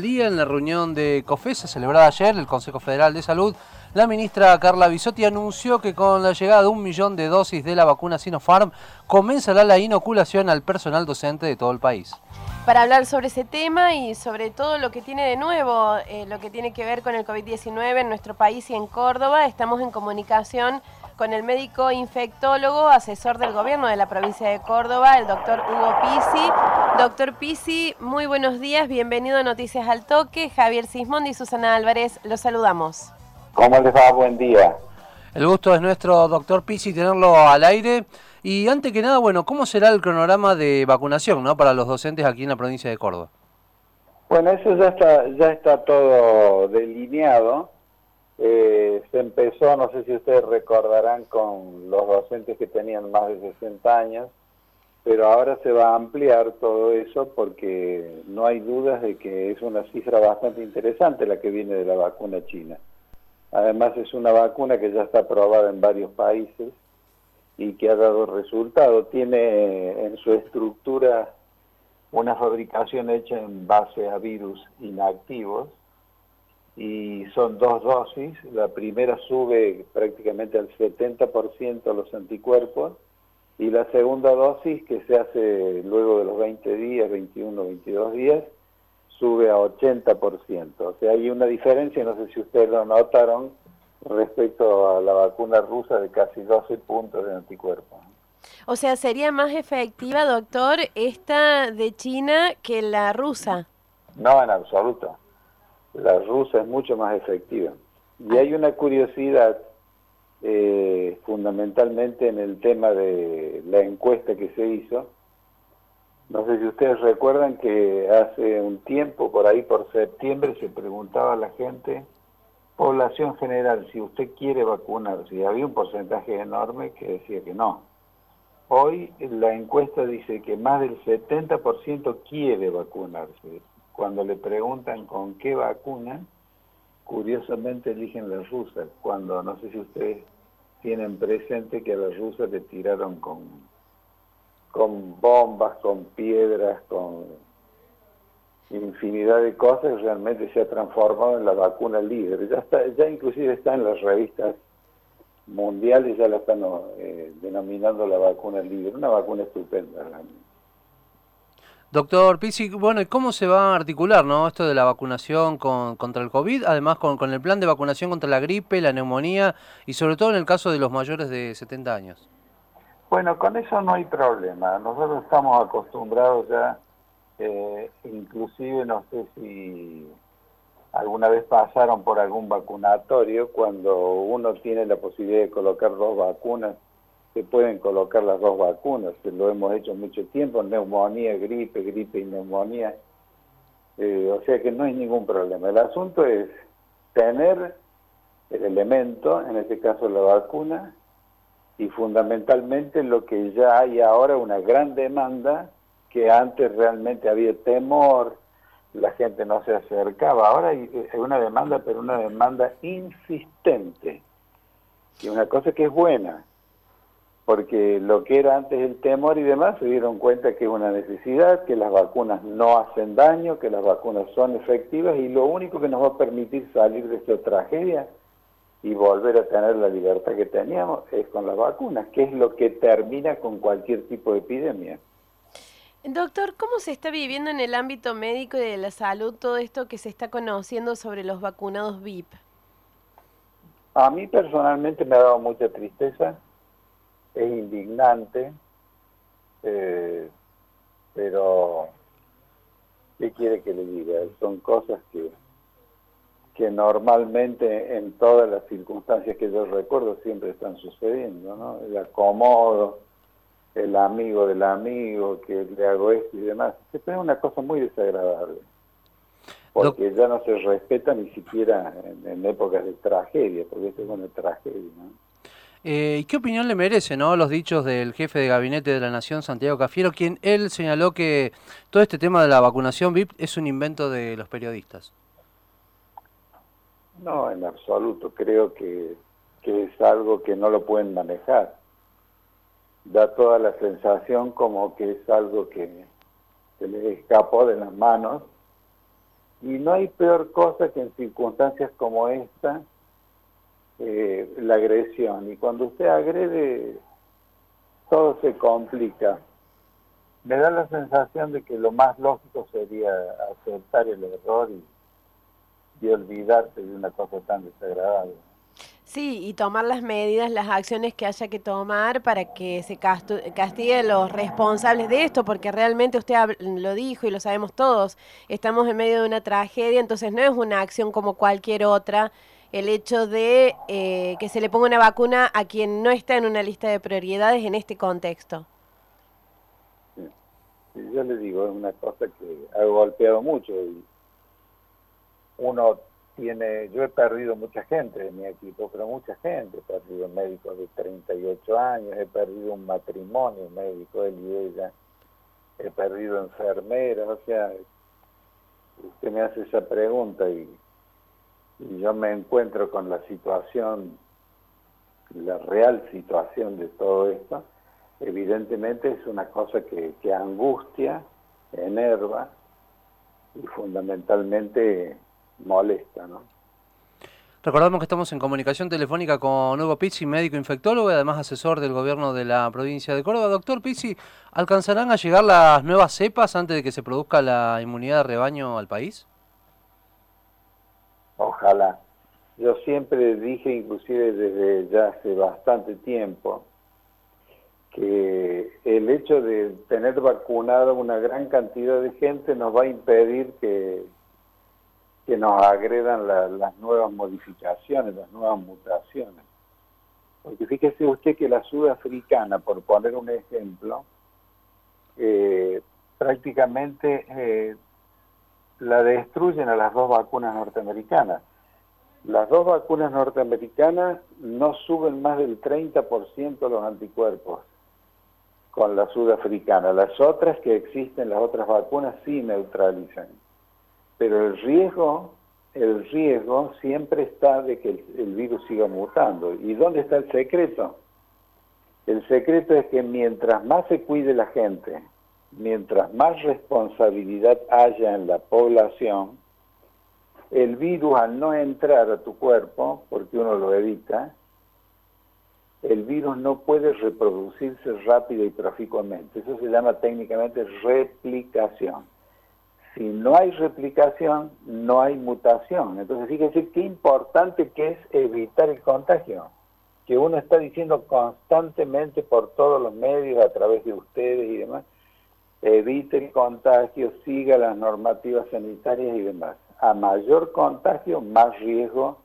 día en la reunión de COFESA celebrada ayer, el Consejo Federal de Salud, la ministra Carla Bisotti anunció que con la llegada de un millón de dosis de la vacuna Sinopharm comenzará la inoculación al personal docente de todo el país. Para hablar sobre ese tema y sobre todo lo que tiene de nuevo, eh, lo que tiene que ver con el COVID-19 en nuestro país y en Córdoba, estamos en comunicación con el médico infectólogo, asesor del gobierno de la provincia de Córdoba, el doctor Hugo Pisi. Doctor Pisi, muy buenos días, bienvenido a Noticias al Toque. Javier Sismondi y Susana Álvarez, los saludamos. ¿Cómo les va? Buen día. El gusto es nuestro, doctor Pisi, tenerlo al aire. Y antes que nada, bueno, ¿cómo será el cronograma de vacunación ¿no? para los docentes aquí en la provincia de Córdoba? Bueno, eso ya está, ya está todo delineado. Eh, se empezó, no sé si ustedes recordarán, con los docentes que tenían más de 60 años, pero ahora se va a ampliar todo eso porque no hay dudas de que es una cifra bastante interesante la que viene de la vacuna china. Además es una vacuna que ya está aprobada en varios países y que ha dado resultado. Tiene en su estructura una fabricación hecha en base a virus inactivos y son dos dosis. La primera sube prácticamente al 70% los anticuerpos y la segunda dosis, que se hace luego de los 20 días, 21, 22 días, sube a 80%. O sea, hay una diferencia, no sé si ustedes lo notaron, respecto a la vacuna rusa de casi 12 puntos de anticuerpos. O sea, ¿sería más efectiva, doctor, esta de China que la rusa? No, en absoluto la rusa es mucho más efectiva. Y hay una curiosidad eh, fundamentalmente en el tema de la encuesta que se hizo. No sé si ustedes recuerdan que hace un tiempo, por ahí por septiembre, se preguntaba a la gente, población general, si usted quiere vacunarse, y había un porcentaje enorme que decía que no. Hoy la encuesta dice que más del 70% quiere vacunarse cuando le preguntan con qué vacuna, curiosamente eligen la rusa, cuando no sé si ustedes tienen presente que a la rusa le tiraron con, con bombas, con piedras, con infinidad de cosas, realmente se ha transformado en la vacuna líder. Ya está, ya inclusive está en las revistas mundiales, ya la están eh, denominando la vacuna líder, una vacuna estupenda realmente. Doctor Pizzi, bueno, ¿y cómo se va a articular ¿no? esto de la vacunación con, contra el COVID? Además, con, con, el plan de vacunación contra la gripe, la neumonía y sobre todo en el caso de los mayores de 70 años. Bueno, con eso no hay problema. Nosotros estamos acostumbrados ya, eh, inclusive no sé si alguna vez pasaron por algún vacunatorio, cuando uno tiene la posibilidad de colocar dos vacunas se pueden colocar las dos vacunas, lo hemos hecho mucho tiempo, neumonía, gripe, gripe y neumonía, eh, o sea que no hay ningún problema. El asunto es tener el elemento, en este caso la vacuna, y fundamentalmente lo que ya hay ahora, una gran demanda, que antes realmente había temor, la gente no se acercaba, ahora hay una demanda, pero una demanda insistente, y una cosa que es buena, porque lo que era antes el temor y demás se dieron cuenta que es una necesidad, que las vacunas no hacen daño, que las vacunas son efectivas y lo único que nos va a permitir salir de esta tragedia y volver a tener la libertad que teníamos es con las vacunas, que es lo que termina con cualquier tipo de epidemia. Doctor, ¿cómo se está viviendo en el ámbito médico y de la salud todo esto que se está conociendo sobre los vacunados VIP? A mí personalmente me ha dado mucha tristeza es indignante, eh, pero ¿qué quiere que le diga? Son cosas que, que normalmente en todas las circunstancias que yo recuerdo siempre están sucediendo, ¿no? El acomodo, el amigo del amigo, que le hago esto y demás. Es una cosa muy desagradable, porque ya no se respeta ni siquiera en, en épocas de tragedia, porque esto es una tragedia, ¿no? Eh, ¿Qué opinión le merece ¿no? los dichos del jefe de gabinete de la Nación, Santiago Cafiero, quien él señaló que todo este tema de la vacunación VIP es un invento de los periodistas? No, en absoluto. Creo que, es algo que no lo pueden manejar. Da toda la sensación como que es algo que se les escapó de las manos Y no hay peor cosa que en circunstancias como esta, eh, la agresión. Y cuando usted agrede, todo se complica. Me da la sensación de que lo más lógico sería aceptar el error y, y olvidarse de una cosa tan desagradable. Sí, y tomar las medidas, las acciones que haya que tomar para que se castigue a los responsables de esto, porque realmente usted lo dijo y lo sabemos todos, estamos en medio de una tragedia, entonces no es una acción como cualquier otra el hecho de eh, que se le ponga una vacuna a quien no está en una lista de prioridades en este contexto. Yo le digo, es una cosa que ha golpeado mucho y uno tiene, yo he perdido mucha gente de mi equipo, pero mucha gente, he perdido médicos de 38 años, he perdido un matrimonio médico, él y ella, he perdido enfermeras, o sea, usted me hace esa pregunta y, yo me encuentro con la situación, la real situación de todo esto, evidentemente es una cosa que, angustia, enerva y fundamentalmente molesta, ¿no? Recordamos que estamos en comunicación telefónica con Hugo Pizzi, médico infectólogo y además asesor del gobierno de la provincia de Córdoba. Doctor Pizzi, ¿alcanzarán a llegar las nuevas cepas antes de que se produzca la inmunidad de rebaño al país? Ojalá. Yo siempre dije, inclusive desde ya hace bastante tiempo, que el hecho de tener vacunada una gran cantidad de gente nos va a impedir que que nos agredan las nuevas modificaciones, las nuevas mutaciones. Porque fíjese usted que la sudafricana, por poner un ejemplo, eh, prácticamente eh, la destruyen a las dos vacunas norteamericanas. Las dos vacunas norteamericanas no suben más del 30% los anticuerpos con la sudafricana. Las otras que existen, las otras vacunas, sí neutralizan pero el riesgo, el riesgo siempre está de que el, virus siga mutando. ¿Y dónde está el secreto? El secreto es que mientras más se cuide la gente, mientras más responsabilidad haya en la población, el virus al no entrar a tu cuerpo, porque uno lo evita, el virus no puede reproducirse rápido y proficuamente. Eso se llama técnicamente replicación si no hay replicación, no hay mutación. Entonces, fíjese qué importante que es evitar el contagio, que uno está diciendo constantemente por todos los medios, a través de ustedes y demás, evite el contagio, siga las normativas sanitarias y demás. A mayor contagio, más riesgo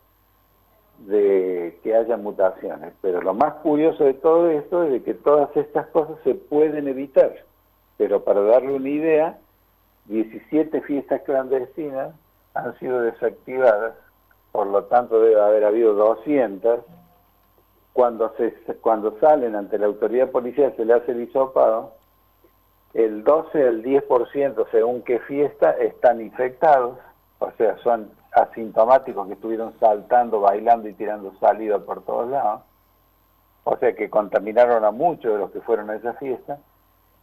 de que haya mutaciones. Pero lo más curioso de todo esto es de que todas estas cosas se pueden evitar. Pero para darle una idea, 17 fiestas clandestinas han sido desactivadas, por lo tanto debe haber habido 200. Cuando, se, cuando salen ante la autoridad policial se le hace el hisopado, el 12 al 10% según qué fiesta están infectados, o sea, son asintomáticos que estuvieron saltando, bailando y tirando saliva por todos lados, o sea que contaminaron a muchos de los que fueron a esa fiesta,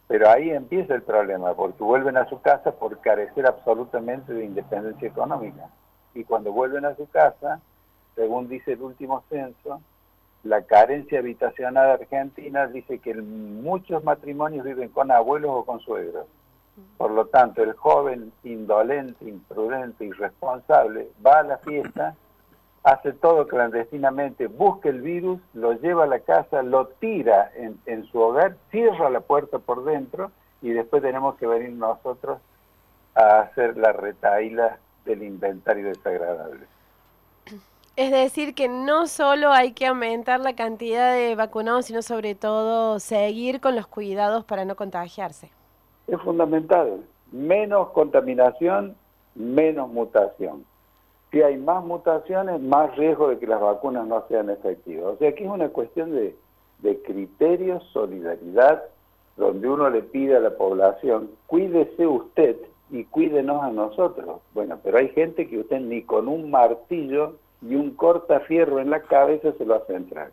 pero ahí empieza el problema, porque vuelven a su casa por carecer absolutamente de independencia económica. Y cuando vuelven a su casa, según dice el último censo, la carencia habitacional argentina dice que muchos matrimonios viven con abuelos o con suegros. Por lo tanto, el joven indolente, imprudente, irresponsable va a la fiesta hace todo clandestinamente, busca el virus, lo lleva a la casa, lo tira en, su hogar, cierra la puerta por dentro y después tenemos que venir nosotros a hacer la retaila del inventario desagradable. Es decir, que no solo hay que aumentar la cantidad de vacunados, sino sobre todo seguir con los cuidados para no contagiarse. Es fundamental. Menos contaminación, menos mutación si hay más mutaciones, más riesgo de que las vacunas no sean efectivas. O sea, aquí es una cuestión de, de criterios, solidaridad, donde uno le pide a la población, cuídese usted y cuídenos a nosotros. Bueno, pero hay gente que usted ni con un martillo y un cortafierro en la cabeza se lo hace entrar.